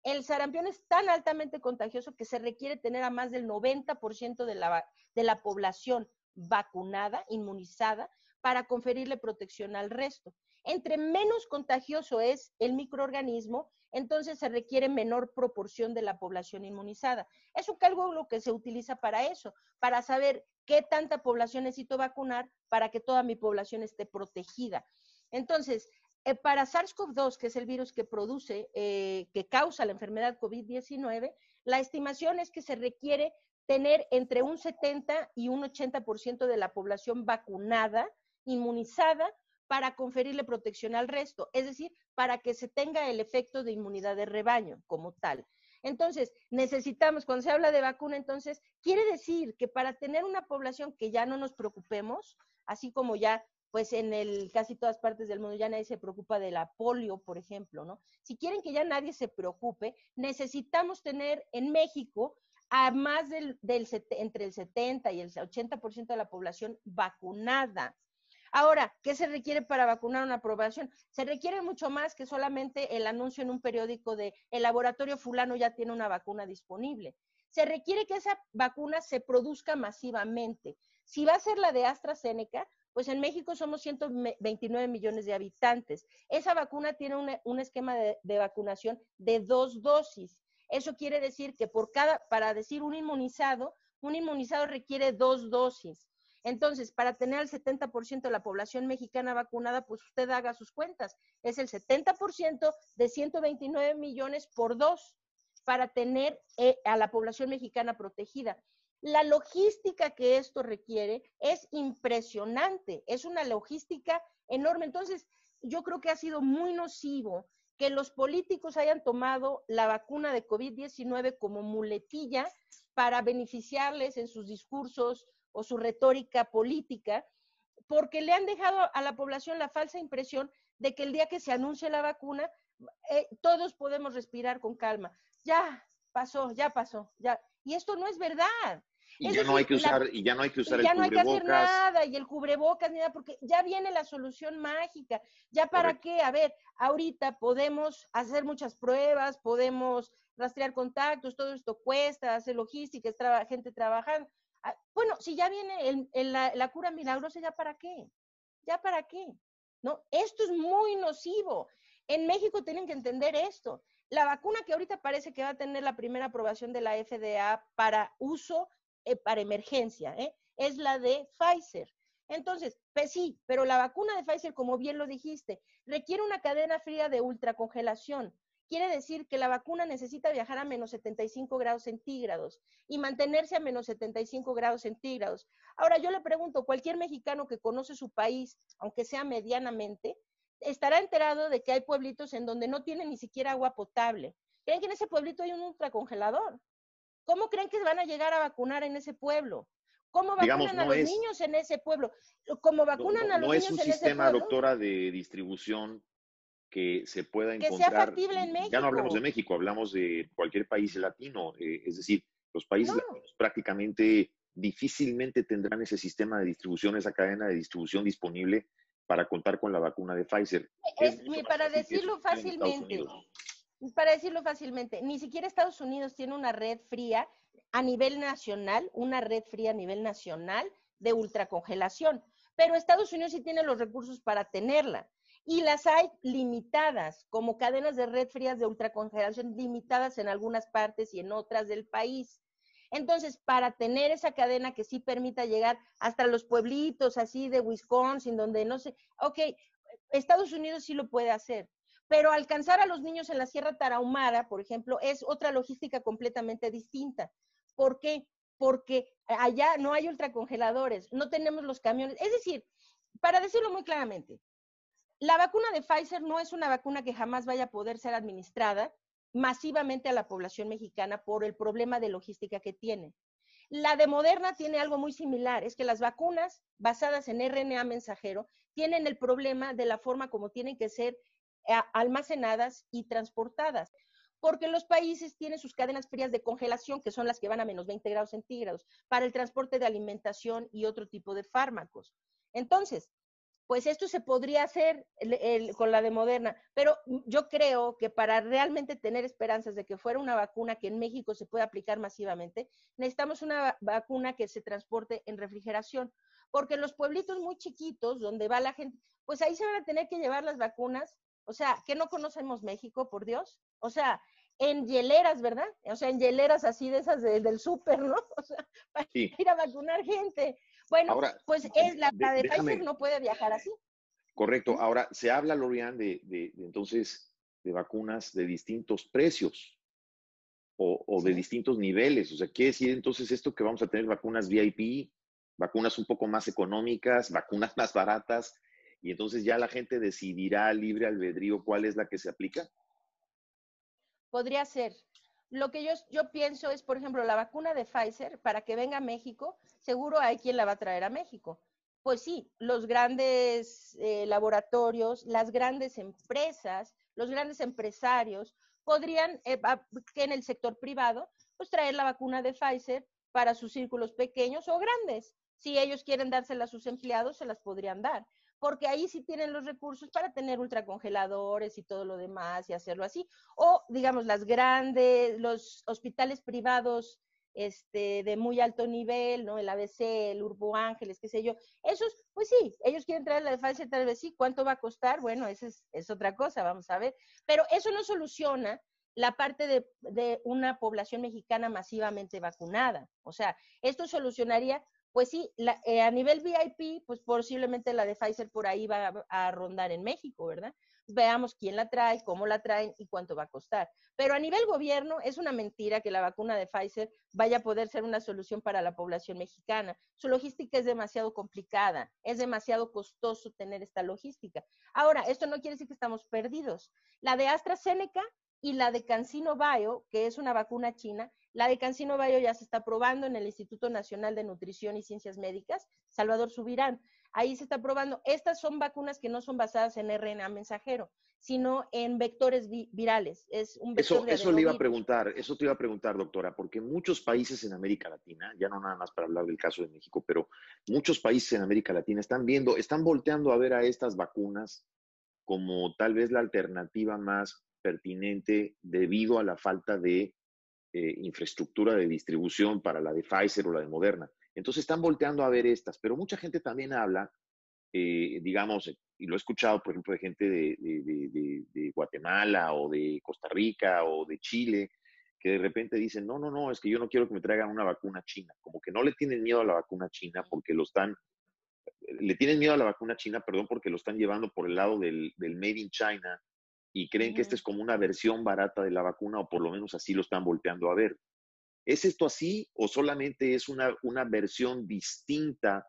El sarampión es tan altamente contagioso que se requiere tener a más del 90% de la, población vacunada, inmunizada, para conferirle protección al resto. Entre menos contagioso es el microorganismo, entonces se requiere menor proporción de la población inmunizada. Es un cálculo que se utiliza para eso, para saber qué tanta población necesito vacunar para que toda mi población esté protegida. Entonces, eh, para SARS-CoV-2, que es el virus que produce, eh, que causa la enfermedad COVID-19, la estimación es que se requiere tener entre un 70 y un 80% de la población vacunada, inmunizada, para conferirle protección al resto, es decir, para que se tenga el efecto de inmunidad de rebaño como tal. Entonces, necesitamos, cuando se habla de vacuna, entonces, quiere decir que para tener una población que ya no nos preocupemos, así como ya pues en el casi todas partes del mundo ya nadie se preocupa de la polio, por ejemplo, ¿no? Si quieren que ya nadie se preocupe, necesitamos tener en México a más del, del entre el 70 y el 80% de la población vacunada. Ahora, ¿qué se requiere para vacunar una población? Se requiere mucho más que solamente el anuncio en un periódico de el laboratorio fulano ya tiene una vacuna disponible. Se requiere que esa vacuna se produzca masivamente. Si va a ser la de AstraZeneca, pues en México somos 129 millones de habitantes. Esa vacuna tiene un, esquema de, vacunación de dos dosis. Eso quiere decir que por cada, para decir un inmunizado, un inmunizado requiere dos dosis. Entonces, para tener el 70% de la población mexicana vacunada, pues usted haga sus cuentas. Es el 70% de 129 millones por dos para tener eh, a la población mexicana protegida. La logística que esto requiere es impresionante, es una logística enorme. Entonces, yo creo que ha sido muy nocivo que los políticos hayan tomado la vacuna de COVID-19 como muletilla para beneficiarles en sus discursos o su retórica política, porque le han dejado a la población la falsa impresión de que el día que se anuncie la vacuna, eh, todos podemos respirar con calma. Ya pasó, ya pasó, ya. Y esto no es verdad. Y ya no hay que usar, y ya no hay que usar y ya el no hay que hacer cubrebocas. nada, y el cubrebocas, ni nada, porque ya viene la solución mágica. ¿Ya para Correcto. qué? A ver, ahorita podemos hacer muchas pruebas, podemos rastrear contactos, todo esto cuesta, hacer logística, es traba- gente trabajando. Ah, Bueno, si ya viene el- el- la, la cura milagrosa, ¿ya para qué? ¿Ya para qué? ¿No? Esto es muy nocivo. En México tienen que entender esto. La vacuna que ahorita parece que va a tener la primera aprobación de la FDA para uso eh, para emergencia, ¿eh? es la de Pfizer. Entonces, pues sí, pero la vacuna de Pfizer, como bien lo dijiste, requiere una cadena fría de ultracongelación. Quiere decir que la vacuna necesita viajar a menos 75 grados centígrados y mantenerse a menos 75 grados centígrados. Ahora, yo le pregunto, cualquier mexicano que conoce su país, aunque sea medianamente, estará enterado de que hay pueblitos en donde no tienen ni siquiera agua potable. ¿Creen que en ese pueblito hay un ultracongelador? ¿Cómo creen que van a llegar a vacunar en ese pueblo? ¿Cómo vacunan Digamos, a no los es- niños en ese pueblo? ¿Cómo No, vacunan no- a los no es niños un en ese sistema, pueblo? doctora, de distribución que se pueda Que sea encontrar. factible en Ya no hablamos de México. México, hablamos de cualquier país latino. eh, es decir, los países No. latinos prácticamente difícilmente tendrán ese sistema de distribución, esa cadena de distribución disponible para contar con la vacuna de Pfizer. Es- para decirlo fácilmente. Para decirlo fácilmente, ni siquiera Estados Unidos tiene una red fría a nivel nacional, una red fría a nivel nacional de ultracongelación, pero Estados Unidos sí tiene los recursos para tenerla. Y las hay limitadas, como cadenas de red frías de ultracongelación limitadas en algunas partes y en otras del país. Entonces, para tener esa cadena que sí permita llegar hasta los pueblitos así de Wisconsin, donde no sé, ok, Estados Unidos sí lo puede hacer, pero alcanzar a los niños en la Sierra Tarahumara, por ejemplo, es otra logística completamente distinta. ¿Por qué? Porque allá no hay ultracongeladores, no tenemos los camiones. Es decir, para decirlo muy claramente, la vacuna de Pfizer no es una vacuna que jamás vaya a poder ser administrada masivamente a la población mexicana por el problema de logística que tiene. La de Moderna tiene algo muy similar, es que las vacunas basadas en RNA mensajero tienen el problema de la forma como tienen que ser almacenadas y transportadas, porque los países tienen sus cadenas frías de congelación, que son las que van a menos 20 grados centígrados, para el transporte de alimentación y otro tipo de fármacos. Entonces, pues esto se podría hacer con la de Moderna, pero yo creo que para realmente tener esperanzas de que fuera una vacuna que en México se pueda aplicar masivamente, necesitamos una va- vacuna que se transporte en refrigeración, porque los pueblitos muy chiquitos donde va la gente, pues ahí se van a tener que llevar las vacunas, o sea, que no conocemos México, por Dios, o sea, en hieleras, ¿verdad? O sea, en hieleras así de esas de- del súper, ¿no? O sea, para Sí. ir a vacunar gente. Bueno, Ahora, pues es la, de- la de déjame- Pfizer no puede viajar así. Correcto. Ahora, se habla, Lorian, de, de- de entonces de vacunas de distintos precios o, o de distintos niveles. O sea, quiere decir entonces esto que vamos a tener vacunas VIP, vacunas un poco más económicas, vacunas más baratas, y entonces ya la gente decidirá libre albedrío cuál es la que se aplica. Podría ser. Lo que yo, pienso es, por ejemplo, la vacuna de Pfizer, para que venga a México, seguro hay quien la va a traer a México. Pues sí, los grandes eh, laboratorios, las grandes empresas, los grandes empresarios podrían, eh, que en el sector privado, pues traer la vacuna de Pfizer para sus círculos pequeños o grandes. Si ellos quieren dársela a sus empleados, se las podrían dar porque ahí sí tienen los recursos para tener ultracongeladores y todo lo demás y hacerlo así. O, digamos, las grandes, los hospitales privados este, de muy alto nivel, ¿no? El ABC, el Urbo Ángeles, qué sé yo. Esos, pues sí, ellos quieren traer la Pfizer tal vez sí. ¿Cuánto va a costar? Bueno, esa es, es otra cosa, vamos a ver. Pero eso no soluciona la parte de, de una población mexicana masivamente vacunada. O sea, esto solucionaría pues sí, la, eh, a nivel VIP, pues posiblemente la de Pfizer por ahí va a, rondar en México, ¿verdad? Veamos quién la trae, cómo la traen y cuánto va a costar. Pero a nivel gobierno es una mentira que la vacuna de Pfizer vaya a poder ser una solución para la población mexicana. Su logística es demasiado complicada, es demasiado costoso tener esta logística. Ahora, esto no quiere decir que estamos perdidos. La de AstraZeneca y la de CanSino Bio, que es una vacuna china, la de CanSino Bio ya se está probando en el Instituto Nacional de Nutrición y Ciencias Médicas, Salvador Subirán. ahí se está probando. Estas son vacunas que no son basadas en RNA mensajero, sino en vectores virales. Es un eso eso le iba a preguntar, eso te iba a preguntar, doctora, porque muchos países en América Latina, ya no nada más para hablar del caso de México, pero muchos países en América Latina están viendo, están volteando a ver a estas vacunas como tal vez la alternativa más pertinente debido a la falta de eh, infraestructura de distribución para la de Pfizer o la de Moderna. Entonces están volteando a ver estas, pero mucha gente también habla, eh, digamos, y lo he escuchado, por ejemplo, de gente de, Guatemala o de Costa Rica o de Chile, que de repente dicen, no, no, no, es que yo no quiero que me traigan una vacuna china, como que no le tienen miedo a la vacuna china porque lo están, le tienen miedo a la vacuna china, perdón, porque lo están llevando por el lado del, Made in China y creen que esta es como una versión barata de la vacuna o por lo menos así lo están volteando a ver. ¿Es esto así o solamente es una, una versión distinta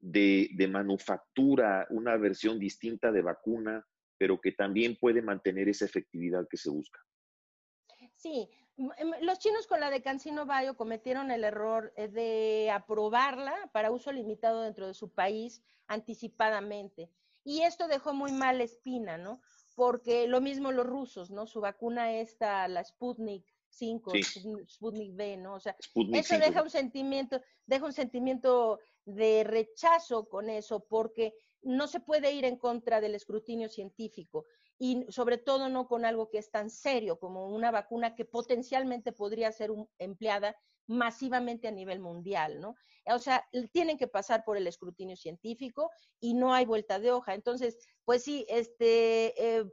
de, manufactura, una versión distinta de vacuna, pero que también puede mantener esa efectividad que se busca. Sí, los chinos con la de Cancino Bio cometieron el error eh, de aprobarla para uso limitado dentro de su país anticipadamente. Y esto dejó muy mal espina, ¿no? Porque lo mismo los rusos, ¿no? Su vacuna esta, la Sputnik 5, Sputnik V, ¿no? O sea, eso deja un sentimiento, deja un sentimiento de rechazo con eso, porque no se puede ir en contra del escrutinio científico y sobre todo no con algo que es tan serio como una vacuna que potencialmente podría ser empleada masivamente a nivel mundial, ¿no? O sea, tienen que pasar por el escrutinio científico y no hay vuelta de hoja. Entonces, pues sí, este, eh,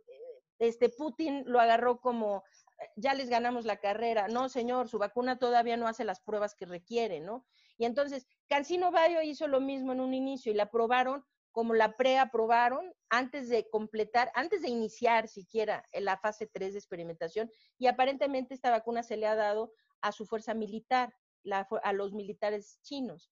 este Putin lo agarró como ya les ganamos la carrera. No, señor, su vacuna todavía no hace las pruebas que requiere, ¿no? Y entonces, Cancino Bayo hizo lo mismo en un inicio y la aprobaron como la preaprobaron antes de completar, antes de iniciar siquiera la fase 3 de experimentación y aparentemente esta vacuna se le ha dado a su fuerza militar, a los militares chinos.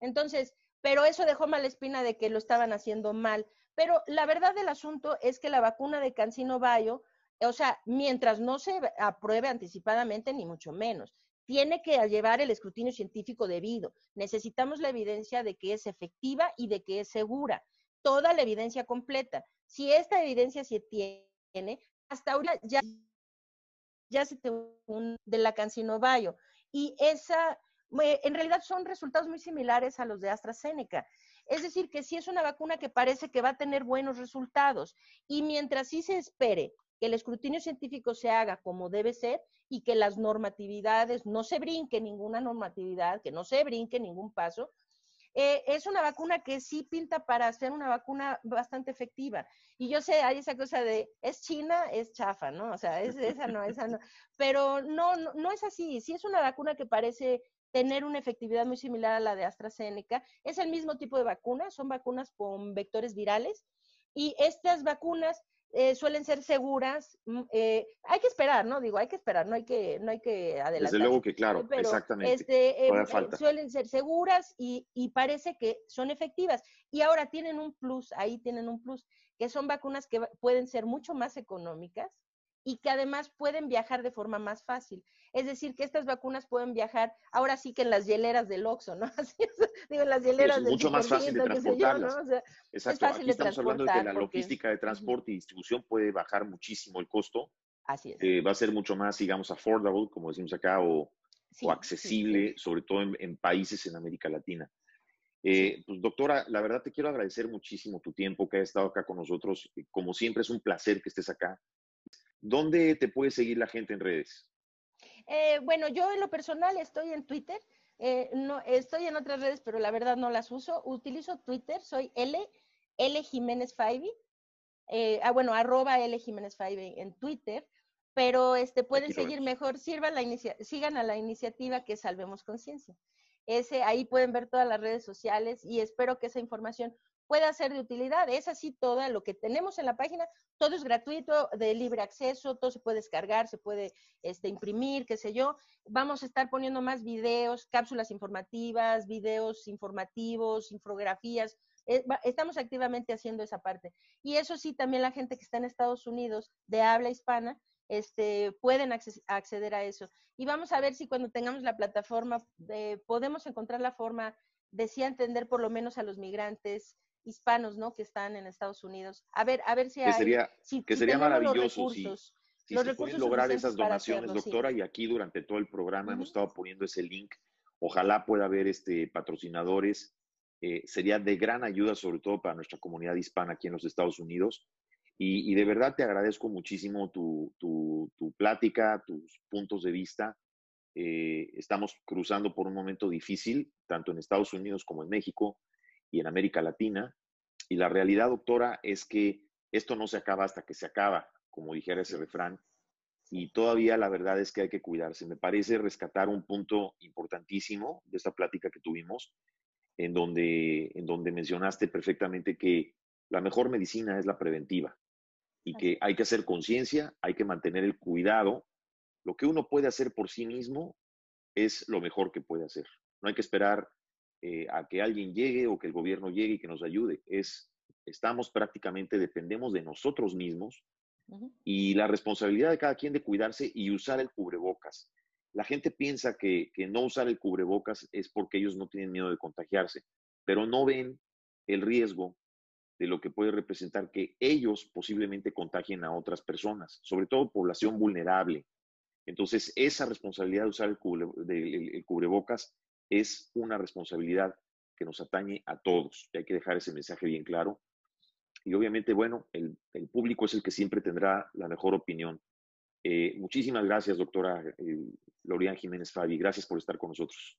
Entonces, pero eso dejó mala espina de que lo estaban haciendo mal. Pero la verdad del asunto es que la vacuna de Cancino Bayo o sea, mientras no se apruebe anticipadamente, ni mucho menos. Tiene que llevar el escrutinio científico debido. Necesitamos la evidencia de que es efectiva y de que es segura. Toda la evidencia completa. Si esta evidencia se tiene, hasta ahora ya, ya se te un de la cancinovayo. Y esa, en realidad son resultados muy similares a los de AstraZeneca. Es decir, que sí es una vacuna que parece que va a tener buenos resultados. Y mientras sí se espere que el escrutinio científico se haga como debe ser y que las normatividades, no se brinque ninguna normatividad, que no se brinque ningún paso. Eh, es una vacuna que sí pinta para ser una vacuna bastante efectiva. Y yo sé, hay esa cosa de, es China, es chafa, ¿no? O sea, es, esa no, esa no. Pero no, no, no es así. Sí es una vacuna que parece tener una efectividad muy similar a la de AstraZeneca. Es el mismo tipo de vacuna, son vacunas con vectores virales. Y estas vacunas eh, suelen ser seguras. Mm, eh, hay que esperar, ¿no? Digo, hay que esperar, no hay que, no hay que adelantar. Desde luego que claro, exactamente. Este, em, eh, suelen ser seguras y, y, parece que son efectivas. Y ahora tienen un plus, ahí tienen un plus, que son vacunas que pueden ser mucho más económicas y que además pueden viajar de forma más fácil. Es decir, que estas vacunas pueden viajar ahora sí que en las hieleras del Oxxo, ¿no? Así digo, en las hieleras es mucho más fácil de transportarlas. Exacto, aquí estamos hablando de que la logística de transporte y distribución puede bajar muchísimo el costo. Así es. Eh, va a ser mucho más, digamos, affordable, como decimos acá, o, accesible, sobre todo en, países en América Latina. Eh, pues doctora, la verdad te quiero agradecer muchísimo tu tiempo que has estado acá con nosotros. Como siempre es un placer que estés acá. ¿Dónde te puede seguir la gente en redes? Eh, bueno, yo en lo personal estoy en Twitter. Eh, no, estoy en otras redes, pero la verdad no las uso. Utilizo Twitter, soy L, L Jiménez Faibi. Eh, ah, bueno, arroba L Jiménez Faibi en Twitter. Pero este, pueden seguir mejor, sirvan la sigan a la iniciativa que Salvemos Conciencia. Ese, ahí pueden ver todas las redes sociales y espero que esa información pueda ser de utilidad. Es así todo lo que tenemos en la página, todo es gratuito, de libre acceso, todo se puede descargar, se puede este, imprimir, qué sé yo. Vamos a estar poniendo más videos, cápsulas informativas, videos informativos, infografías. Eh, estamos activamente haciendo esa parte. Y eso sí, también la gente que está en Estados Unidos de habla hispana, este, pueden acceder a eso. Y vamos a ver si cuando tengamos la plataforma eh, podemos encontrar la forma decía entender por lo menos a los migrantes hispanos, ¿no? Que están en Estados Unidos. A ver, a ver si hay... Que sería, si- que si sería los maravilloso si, recursos, si los se pueden lograr esas donaciones, hacerlo, sí. doctora, y aquí durante todo el programa hemos Ujú. estado poniendo ese link. Ojalá pueda haber este, patrocinadores. Eh, sería de gran ayuda, sobre todo para nuestra comunidad hispana aquí en los Estados Unidos. Y, y de verdad te agradezco muchísimo tu, tu, tu plática, tus puntos de vista. Eh, estamos cruzando por un momento difícil, tanto en Estados Unidos como en México y en América Latina. Y la realidad, doctora, es que esto no se acaba hasta que se acaba, como dijera ese refrán. Y todavía la verdad es que hay que cuidarse. Me parece rescatar un punto importantísimo de esta plática que tuvimos, en donde, en donde mencionaste perfectamente que la mejor medicina es la preventiva y que hay que hacer conciencia, hay que mantener el cuidado. Lo que uno puede hacer por sí mismo es lo mejor que puede hacer. No hay que esperar eh, a que alguien llegue o que el gobierno llegue y que nos ayude. Es, estamos prácticamente, dependemos de nosotros mismos y la responsabilidad de cada quien de cuidarse y usar el cubrebocas. La gente piensa que, que no usar el cubrebocas es porque ellos no tienen miedo de contagiarse, pero no ven el riesgo de lo que puede representar que ellos posiblemente contagien a otras personas, sobre todo población vulnerable. Entonces, esa responsabilidad de usar el, cubre- el cubrebocas es una responsabilidad que nos atañe a todos. Y hay que dejar ese mensaje bien claro. Y obviamente, bueno, el, el público es el que siempre tendrá la mejor opinión. Eh, muchísimas gracias, doctora eh, Lorian Jiménez Fabi. Gracias por estar con nosotros.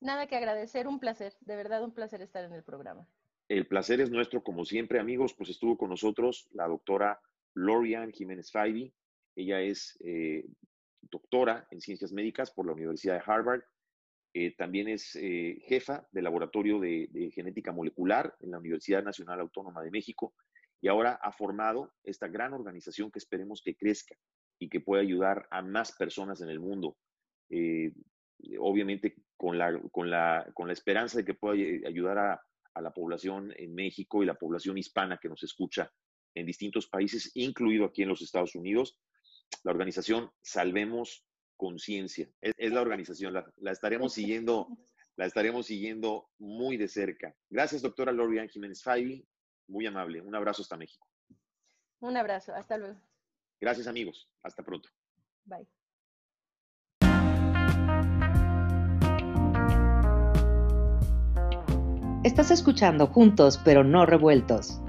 Nada que agradecer, un placer, de verdad un placer estar en el programa. El placer es nuestro, como siempre, amigos. Pues estuvo con nosotros la doctora Lorian Jiménez Faibi. Ella es eh, doctora en ciencias médicas por la Universidad de Harvard. Eh, también es eh, jefa del laboratorio de, genética molecular en la Universidad Nacional Autónoma de México. Y ahora ha formado esta gran organización que esperemos que crezca y que pueda ayudar a más personas en el mundo. Eh, obviamente con la, con, la, con la esperanza de que pueda eh, ayudar a, a la población en México y la población hispana que nos escucha en distintos países, incluido aquí en los Estados Unidos. La organización Salvemos Conciencia. Es, es, la organización, la, la, estaremos siguiendo, la estaremos siguiendo muy de cerca. Gracias, doctora Lorian Jiménez Faibi. Muy amable. Un abrazo hasta México. Un abrazo. Hasta luego. Gracias, amigos. Hasta pronto. Bye. Estás escuchando Juntos pero no revueltos.